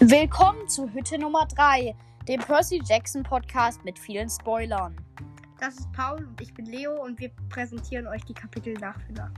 Willkommen zu Hütte Nummer 3, dem Percy Jackson Podcast mit vielen Spoilern. Das ist Paul und ich bin Leo und wir präsentieren euch die Kapitel nach für nach.